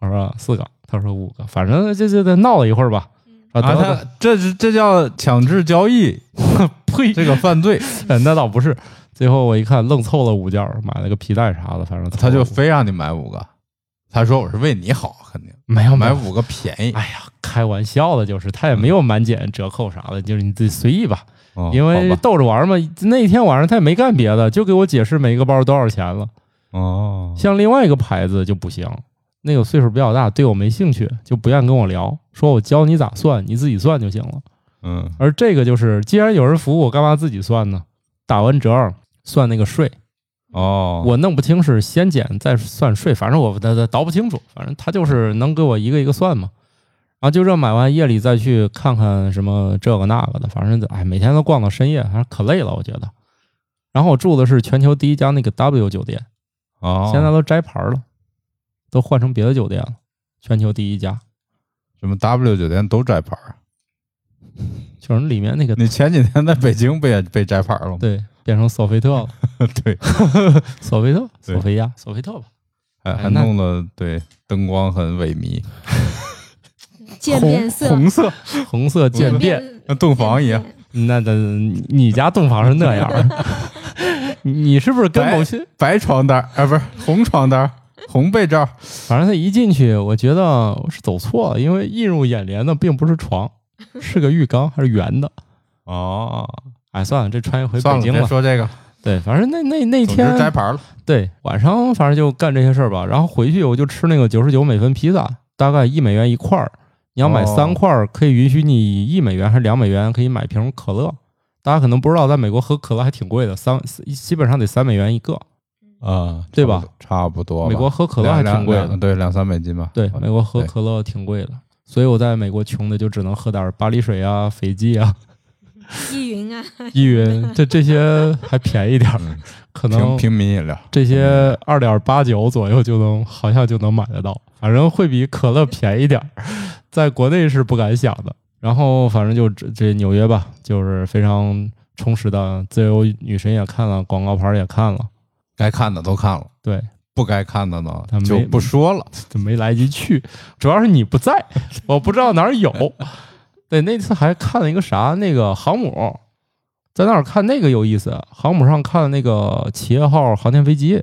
我说四个，他说五个，反正就就得闹了一会儿吧。啊，啊，得他这是这叫强制交易，呸，这个犯罪，呃那倒不是。最后我一看，愣凑了五件儿，买了个皮带啥的，反正他就非让你买五个。他说我是为你好，肯定没有买买五个便宜。哎呀，开玩笑的，就是他也没有满减折扣啥的，就是你自己随意吧，哦因为逗着玩嘛。那一天晚上他也没干别的，就给我解释每一个包多少钱了。哦，像另外一个牌子就不行，那个岁数比较大，对我没兴趣，就不愿跟我聊，说我教你咋算，你自己算就行了。嗯而这个就是，既然有人服务，我干嘛自己算呢？打完折算那个税，哦，我弄不清是先减再算税，反正我倒倒不清楚，反正他就是能给我一个一个算嘛。然后就这买完夜里再去看看什么这个那个的，反正哎每天都逛到深夜，反正可累了我觉得。然后我住的是全球第一家那个 W 酒店，哦，现在都摘牌了，都换成别的酒店了，全球第一家，什么 W 酒店都摘牌儿。就是里面那个你前几天在北京不也被摘牌了吗？对变成索菲特了，对，索菲特，索菲亚，索菲特吧。还还弄得对灯光很萎靡，渐变色，红色，红色渐变。那洞房一样。那的你家洞房是那样的，你你是不是跟某些？白床单儿啊，不是红床单儿，红被罩。反正他一进去，我觉得我是走错了，因为映入眼帘的并不是床，是个浴缸，还是圆的。哦，哎，算了，这穿越回，北京了。别说这个，对，反正那那那天摘牌了。对晚上反正就干这些事儿吧，然后回去我就吃那个九十九美分披萨，大概一美元一块儿。你要买哦三块儿，可以允许你一美元还是两美元可以买瓶可乐。大家可能不知道，在美国喝可乐还挺贵的，三基本上得三美元一个。啊，对吧？差不多。美国喝可乐还挺贵的对，两三美金吧。对，美国喝可乐挺贵的，所以我在美国穷的就只能喝点巴黎水啊、斐济啊、依云啊，依云，这这些还便宜点儿，嗯可能平平民饮料。这些二点八九左右就能，好像就能买得到，反正会比可乐便宜点儿，在国内是不敢想的。然后反正就这这纽约吧，就是非常充实的，自由女神也看了，广告牌也看了，该看的都看了，对，不该看的呢他没就不说了。就没来及去，主要是你不在，我不知道哪儿有。对，那次还看了一个啥，那个航母，在那儿看那个有意思，航母上看那个企业号航天飞机，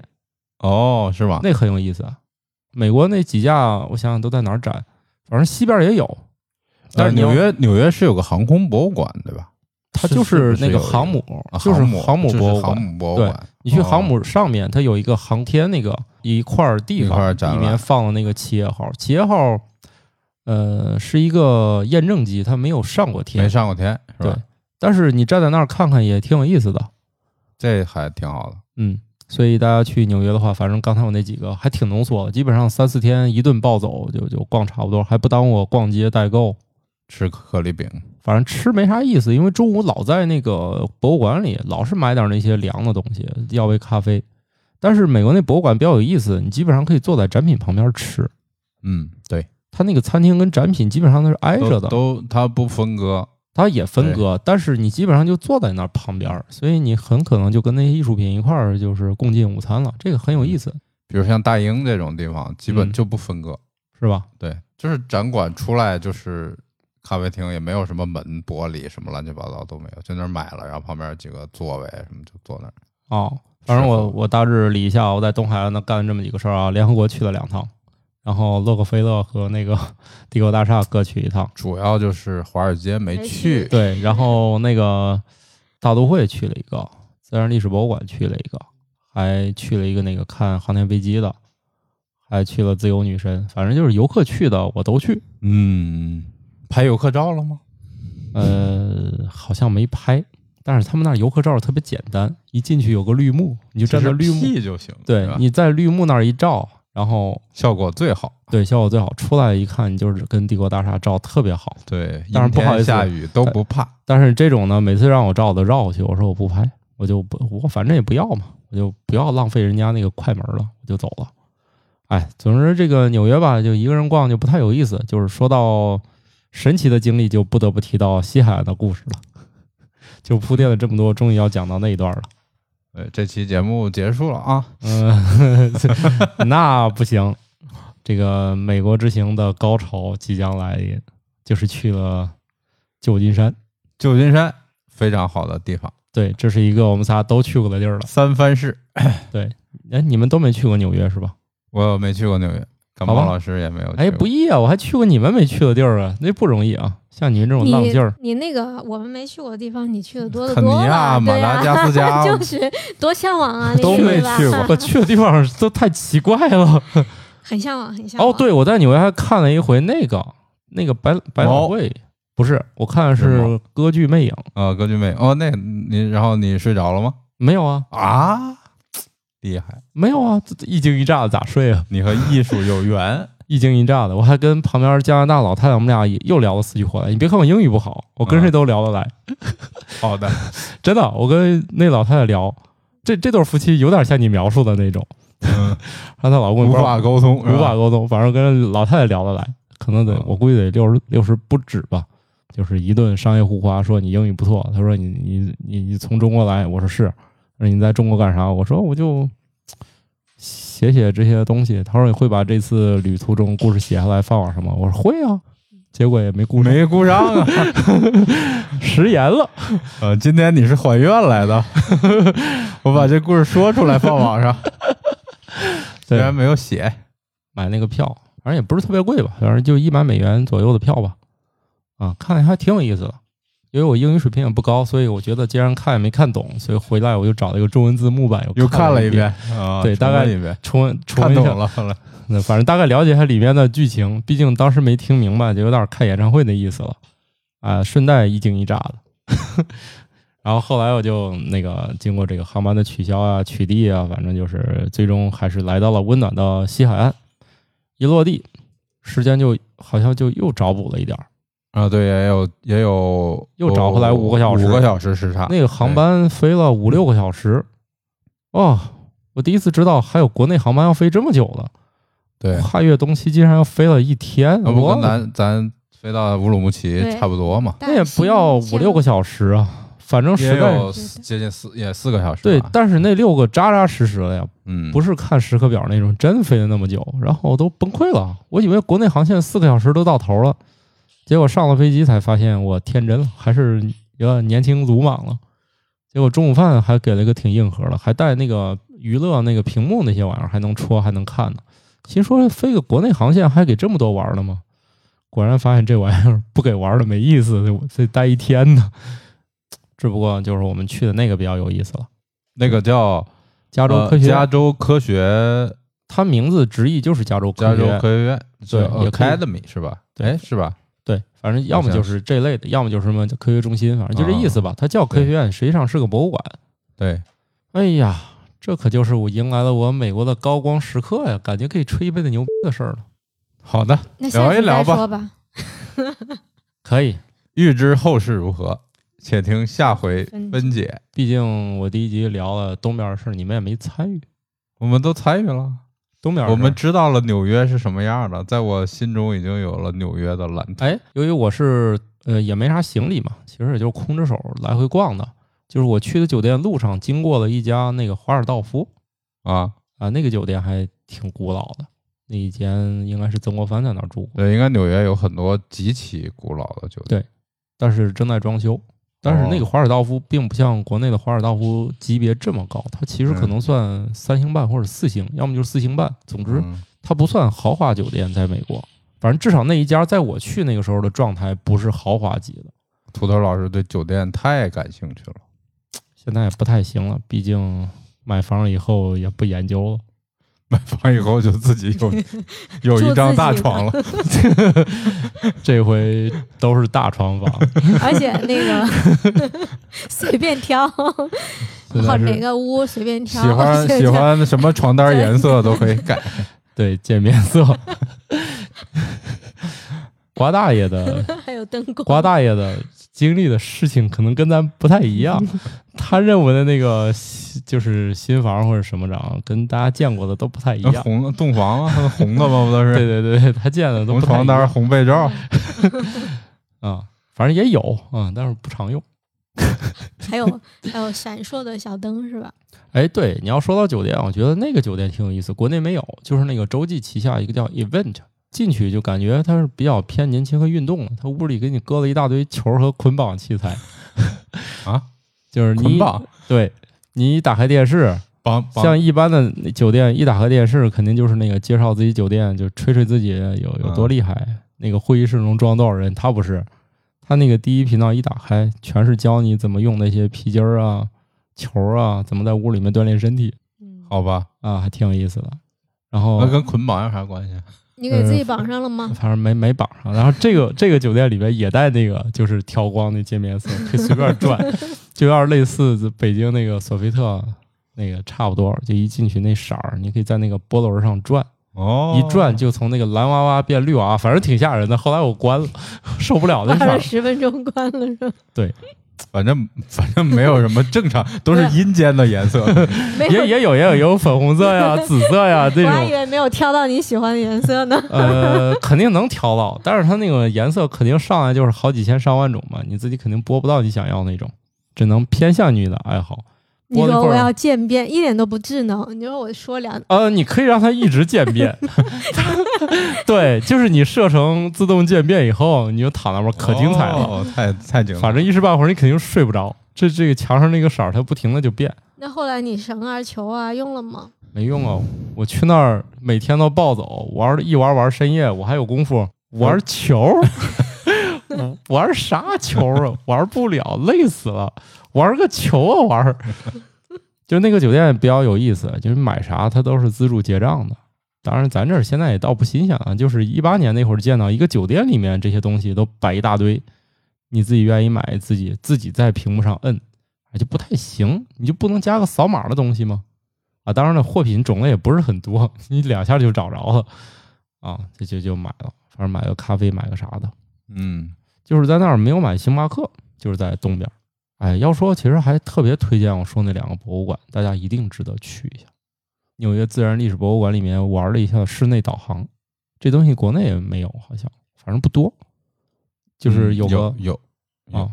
哦，是吧？那很有意思。美国那几架，我想想都在哪儿展，反正西边也有。但呃是纽约纽约是有个航空博物馆，对吧？它就是那个航母，啊就是航母博物馆。航母博物对馆。你去哦航母上面，它有一个航天那个一块儿地方，里面放了那个企业号。企业号，呃，是一个验证机，它没有上过天没，上过天是对吧？。但是你站在那儿看看也挺有意思的，这还挺好的。嗯。所以大家去纽约的话，反正刚才我那几个还挺浓缩的，基本上三四天一顿暴走就就逛差不多，还不耽误我逛街代购。吃可丽饼，反正吃没啥意思，因为中午老在那个博物馆里，老是买点那些凉的东西，要杯咖啡。但是美国那博物馆比较有意思，你基本上可以坐在展品旁边吃。嗯，对，它那个餐厅跟展品基本上都是挨着的，都它不分割，它也分割，但是你基本上就坐在那儿旁边儿，所以你很可能就跟那些艺术品一块儿就是共进午餐了，这个很有意思，比如像大英这种地方，基本嗯就不分割。是吧？对，就是展馆出来就是咖啡厅，也没有什么门、玻璃什么乱七八糟都没有，就那儿买了，然后旁边几个座位什么就坐那儿。哦，反正我我大致理一下，我在东海岸呢干了这么几个事儿啊，联合国去了两趟，然后洛克菲勒和那个 帝国大厦各去一趟。主要就是华尔街没去，对，然后那个大都会去了一个，自然历史博物馆去了一个，还去了一个那个看航天飞机的，还去了自由女神，反正就是游客去的我都去。嗯，拍游客照了吗？呃，好像没拍，但是他们那儿游客照特别简单，一进去有个绿幕，你就站在绿幕，就行，对你在绿幕那儿一照，然后效果最好。对效果最好，出来一看就是跟帝国大厦照特别好。对，但是不好意思下雨都不怕。但是这种呢，每次让我照的绕过去，我说我不拍，我就不，我反正也不要嘛，我就不要浪费人家那个快门了，我就走了。哎，总之这个纽约吧，就一个人逛就不太有意思。就是说到神奇的经历，就不得不提到西海岸的故事了。就铺垫了这么多，终于要讲到那一段了。对，这期节目结束了啊。嗯，那不行，这个美国之行的高潮即将来临，就是去了旧金山。旧金山非常好的地方，对，这是一个我们仨都去过的地儿了。三藩市。对哎，你们都没去过纽约是吧？我没去过纽约，感冒老师也没有去。哎，不易啊，我还去过你们没去的地儿啊，那不容易啊。像你们这种你浪劲儿，你那个我们没去过的地方，你去的多得肯尼亚、马、达加斯加就是多向往啊，都没去过。我去的地方都太奇怪了。很向往，很向往。哦，对，我在纽约还看了一回那个那个百百老汇，不是，我看的是歌剧魅影，啊，歌剧魅影。哦，那你然后你睡着了吗？没有啊，啊，厉害！没有啊，这一惊一乍的咋睡啊？你和艺术有缘。一惊一乍的，我还跟旁边加拿大老太太，我们俩也又聊了死去活来。你别看我英语不好，我跟谁都聊得来，好的，真的。我跟那老太太聊，这这对夫妻有点像你描述的那种，嗯，让她老公无法沟通，无法沟通，反正跟老太太聊得来，可能得嗯我估计得六十六十不止吧。就是一顿商业互夸，说你英语不错，他说你你你你从中国来，我说是，说你在中国干啥？我说我就写写这些东西。他说你会把这次旅途中故事写下来放网上吗？我说会啊，结果也没顾上，没顾上啊。食言了。呃，今天你是还愿来的，我把这故事说出来放网上，虽然没有写。买那个票，反正也不是特别贵吧，反正就一百美元左右的票吧。啊，看着还挺有意思的。因为我英语水平也不高，所以我觉得既然看也没看懂，所以回来我就找了一个中文字幕版，又看看了一遍，啊，对大概重温，重温重看温一下懂了那反正大概了解一下里面的剧情，毕竟当时没听明白，就有点看演唱会的意思了啊，顺带一惊一乍的。然后后来我就那个经过这个航班的取消啊、取缔啊，反正就是最终还是来到了温暖的西海岸。一落地，时间就好像就又找补了一点儿。啊，对，也有也有又找回来五个小时五个小时时差。那个航班飞了五六个小时，哦，我第一次知道还有国内航班要飞这么久了，对，跨越东西竟然要飞了一天，那不我跟咱咱飞到乌鲁木齐差不多嘛？那也不要五六个小时啊，反正也实在有接近四也四个小时。对，但是那六个扎扎实实的呀，嗯，不是看时刻表那种，真飞了那么久，然后我都崩溃了。我以为国内航线四个小时都到头了，结果上了飞机才发现我天真了，还是有点年轻鲁莽了。结果中午饭还给了一个挺硬核的，还带那个娱乐那个屏幕那些玩意儿，还能戳还能看呢。心说飞个国内航线还给这么多玩的吗？果然发现这玩意儿不给玩的没意思，得得待一天呢。只不过就是我们去的那个比较有意思了，那个叫加州科学，呃加州科学它名字直译就是加州科加州。科学院，对 Academy 是吧？对哎，是吧？对，反正要么就是这类的，要么就是什么科学中心，反正就这意思吧。它叫科学院，实际上是个博物馆。对，哎呀，这可就是我迎来了我美国的高光时刻呀，感觉可以吹一辈子牛逼的事儿了。好的，那聊一聊吧吧。可以，预知后事如何，且听下回分分解。毕竟我第一集聊了东边的事，你们也没参与。我们都参与了，东边我们知道了纽约是什么样的，在我心中已经有了纽约的蓝图。哎，由于我是呃也没啥行李嘛，其实也就是空着手来回逛的。就是我去的酒店路上经过了一家那个华尔道夫啊，啊，那个酒店还挺古老的，那以前应该是曾国藩在那儿住过，对，应该纽约有很多极其古老的酒店。对但是正在装修。但是那个华尔道夫并不像国内的华尔道夫级别这么高，它其实可能算三星半或者四星，要么就是四星半。总之，嗯它不算豪华酒店，在美国，反正至少那一家在我去那个时候的状态不是豪华级的。土豆老师对酒店太感兴趣了。现在也不太行了，毕竟买房了以后也不研究了。买房以后就自己有 有一张大床了，这回都是大床房，而且那个 随便挑，哪个屋随便挑。喜欢喜欢什么床单颜色都可以改。对渐变色。瓜大爷的还有灯光。瓜大爷的经历的事情可能跟咱不太一样，他认为的那个新就是新房或者什么长，跟大家见过的都不太一样。那红洞房啊，红的吗？不都是 对对对，他见的都红不太一样床单、红被罩？啊，反正也有啊，但是不常用。还有还有闪烁的小灯是吧？哎，对，你要说到酒店，我觉得那个酒店挺有意思，国内没有，就是那个洲际旗下一个叫 Event，进去就感觉它是比较偏年轻和运动的，它屋里给你搁了一大堆球和捆绑器材 啊，就是你捆绑对你一打开电视，绑绑像一般的酒店一打开电视，肯定就是那个介绍自己酒店，就吹吹自己有有多厉害，那个会议室能装多少人，他不是，他那个第一频道一打开，全是教你怎么用那些皮筋儿啊、球啊，怎么在屋里面锻炼身体。嗯，好吧？啊，还挺有意思的。然后那跟捆绑有啥关系？你给自己绑上了吗？反正没没绑上。然后这个这个酒店里边也带那个就是调光的界面色，可以随便 转，就有点类似北京那个索菲特那个差不多。就一进去那色儿，你可以在那个波轮上转，哦，一转就从那个蓝娃娃变绿娃娃，反正挺吓人的。后来我关了，受不了那色儿。十分钟关了是吧？反正 反正没有什么正常，都是阴间的颜色。也，也有也有也有粉红色呀、紫色呀 这种我还以，为没有挑到你喜欢的颜色呢。呃，肯定能挑到，但是它那个颜色肯定上来就是好几千上万种嘛，你自己肯定播不到你想要那种，只能偏向你的爱好。你说我要渐变，一点都不智能。你说我说两，呃，你可以让它一直渐变，对，就是你设成自动渐变以后，你就躺那边儿可精彩了，哦，太太精彩了。反正一时半会儿你肯定睡不着。这这个墙上那个色儿，它不停的就变，那后来你绳啊球啊用了吗？没用啊！我去那儿每天都暴走，玩儿一玩玩深夜，我还有功夫玩球 玩啥球啊？玩不了，累死了，玩个球啊玩！就那个酒店比较有意思，就是买啥它都是自助结账的。当然，咱这儿现在也倒不新鲜了，就是一八年那会儿见到一个酒店里面这些东西都摆一大堆，你自己愿意买，自己自己在屏幕上摁，哎就不太行，你就不能加个扫码的东西吗？啊，当然了，货品种类也不是很多，你两下就找着了，啊，这就就买了，反正买个咖啡，买个啥的，嗯，就是在那儿没有买星巴克，就是在东边儿。哎，要说其实还特别推荐我说那两个博物馆，大家一定值得去一下。纽约自然历史博物馆里面玩了一下室内导航，这东西国内也没有，好像反正不多，就是嗯有个有有啊，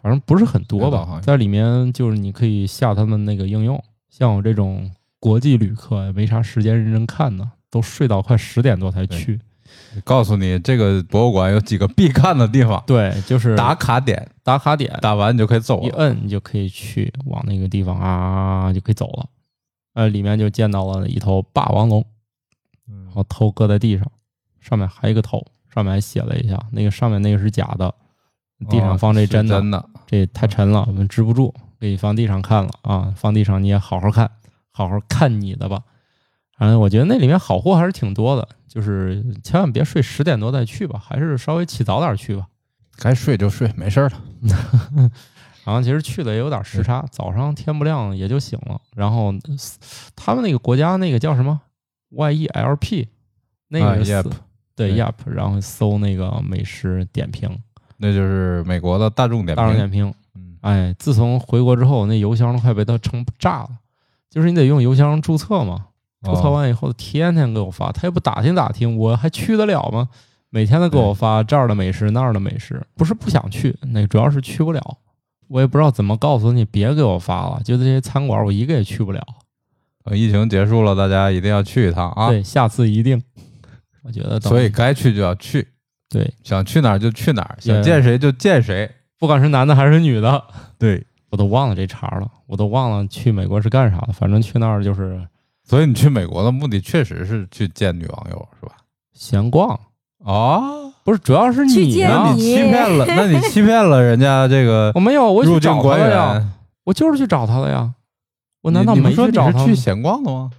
反正不是很多吧在里面就是你可以下他们那个应用，像我这种国际旅客没啥时间认真看的，都睡到快十点多才去。告诉你这个博物馆有几个必看的地方，对，就是打卡点，打卡点，打完你就可以走了。一摁你就可以去往那个地方啊，就可以走了。呃，里面就见到了一头霸王龙，嗯然后头搁在地上，上面还有一个头，上面还写了一下，那个上面那个是假的，地上放这哦真的，是真的，这太沉了，我们支不住，给你放地上看了啊，放地上你也好好看，好好看你的吧。反正我觉得那里面好货还是挺多的，就是千万别睡十点多再去吧，还是稍微起早点去吧。该睡就睡，没事儿了。然后其实去的也有点时差，早上天不亮也就醒了。然后呃他们那个国家那个叫什么 YELP，那啊个是、Yelp 对对 Yelp，然后搜那个美食点评，那就是美国的大众点评。大众点评。嗯，哎，自从回国之后，那邮箱都快被他撑炸了。就是你得用邮箱注册嘛，注册哦完以后天天给我发，他也不打听打听，我还去得了吗？每天都给我发这儿的美食那儿的美食，不是不想去，那主要是去不了。我也不知道怎么告诉你别给我发了，就这些餐馆我一个也去不了。等疫情结束了，大家一定要去一趟啊！对，下次一定。我觉得，所以该去就要去，对，想去哪儿就去哪儿，想见谁就见谁。不管是男的还是女的，对，我都忘了这茬了，我都忘了去美国是干啥的。反正去那儿就是所以你去美国的目的确实是去见女网友，是吧？闲逛，啊，不是，主要是你呀那你欺骗了，那你欺骗了人家这个 我没有，我去找他呀，我就是去找他了呀。我我难道没说你找他吗是去？闲逛的吗？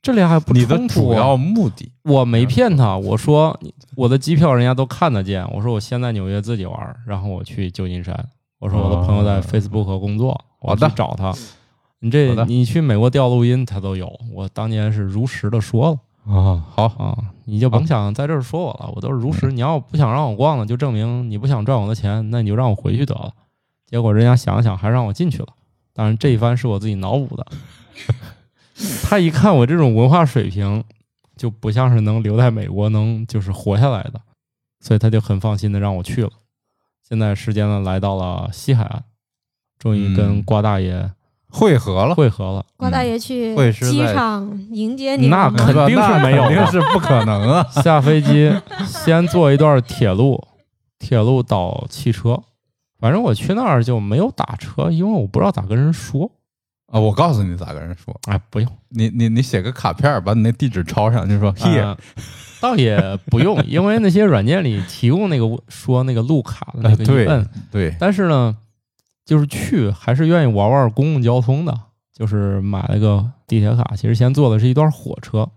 这俩还不你的冲突啊主要目的我没骗他，我说我的机票人家都看得见。我说我先在纽约自己玩，然后我去旧金山。我说我的朋友在哦 Facebook 工作，我去找他。你这你去美国调录音，他都有。我当年是如实的说了啊，好，啊，你就甭想在这儿说我了，我都是如实。你要不想让我逛了，就证明你不想赚我的钱，那你就让我回去得了。结果人家想了想，还让我进去了。当然这一番是我自己脑补的。他一看我这种文化水平，就不像是能留在美国能就是活下来的，所以他就很放心的让我去了。现在时间呢来到了西海岸，终于跟嗯瓜大爷汇合了，汇合了。瓜大爷去会是在机场迎接你那肯定是没有肯定是不可能啊！下飞机先坐一段铁路，铁路到汽车。反正我去那儿就没有打车，因为我不知道咋跟人说。啊，我告诉你咋跟人说，哎，不用。你你你写个卡片儿，把你那地址抄上，就说 here，呃 倒也不用，因为那些软件里提供那个说那个路卡的那个呃对摁，对，但是呢，就是去还是愿意玩玩公共交通的，就是买了个地铁卡。其实先坐的是一段火车，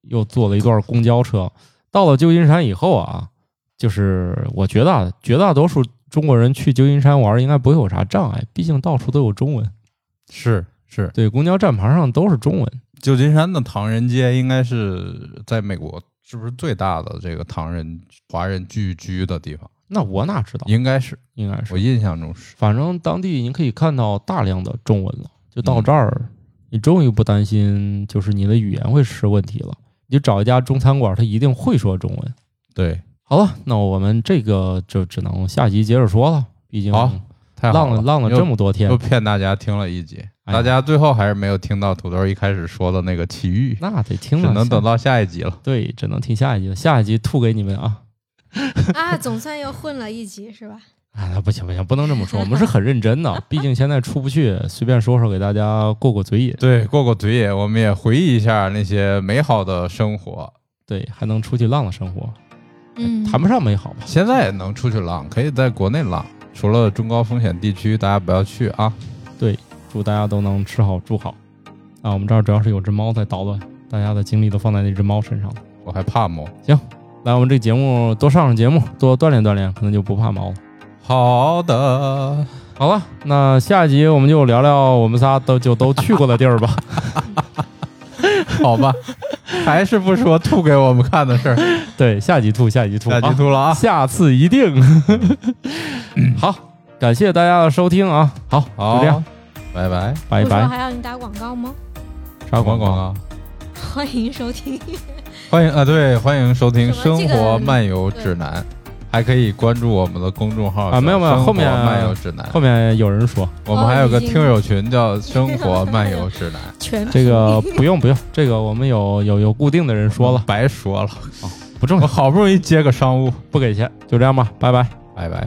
又坐了一段公交车。到了旧金山以后啊，就是我觉得啊绝大多数中国人去旧金山玩应该不会有啥障碍，毕竟到处都有中文。是是，对，公交站牌上都是中文。旧金山的唐人街应该是在美国是不是最大的这个唐人华人聚居的地方？那我哪知道？应该是，应该是我，印象中是。反正当地你可以看到大量的中文了。就到嗯这儿，你终于不担心就是你的语言会是问题了。你就找一家中餐馆，他一定会说中文。对，好了，那我们这个就只能下集接着说了，毕竟好太好了，浪了浪了这么多天又，骗大家听了一集，大家最后还是没有听到土豆一开始说的那个奇遇，那得听了，只能等到下一集了。对，只能听下一集了。下一集吐给你们啊！啊，总算又混了一集是吧？啊，那不行不行，不能这么说，我们是很认真的，毕竟现在出不去，随便说说给大家过过嘴瘾，对，过过嘴瘾，我们也回忆一下那些美好的生活。对，还能出去浪的生活，嗯，谈不上美好吧？现在也能出去浪，可以在国内浪，除了中高风险地区，大家不要去啊。对祝大家都能吃好住好。啊，我们这儿主要是有只猫在捣乱，大家的精力都放在那只猫身上了。我还怕猫。来，我们这节目多上上节目，多锻炼锻炼，可能就不怕毛了。好的，好了，那下一集我们就聊聊我们仨都就都去过的地儿吧。好吧，还是不说吐给我们看的事儿，对，下集吐，下集吐，下集啊吐了啊。下次一定。好，感谢大家的收听啊！好，就这样，，拜拜。拜拜。还要你打广告吗？啥广告？啊？欢迎收听。欢迎啊，对，欢迎收听《生活漫游指南》，还可以关注我们的公众号啊没有没有后面漫游指南。后面有人说我们还有个听友群叫“生活漫游指南全这个不用不用，这个我们有有有固定的人”，说了，白说了，不重要，我好不容易接个商务，不给钱，就这样吧，拜拜。拜拜。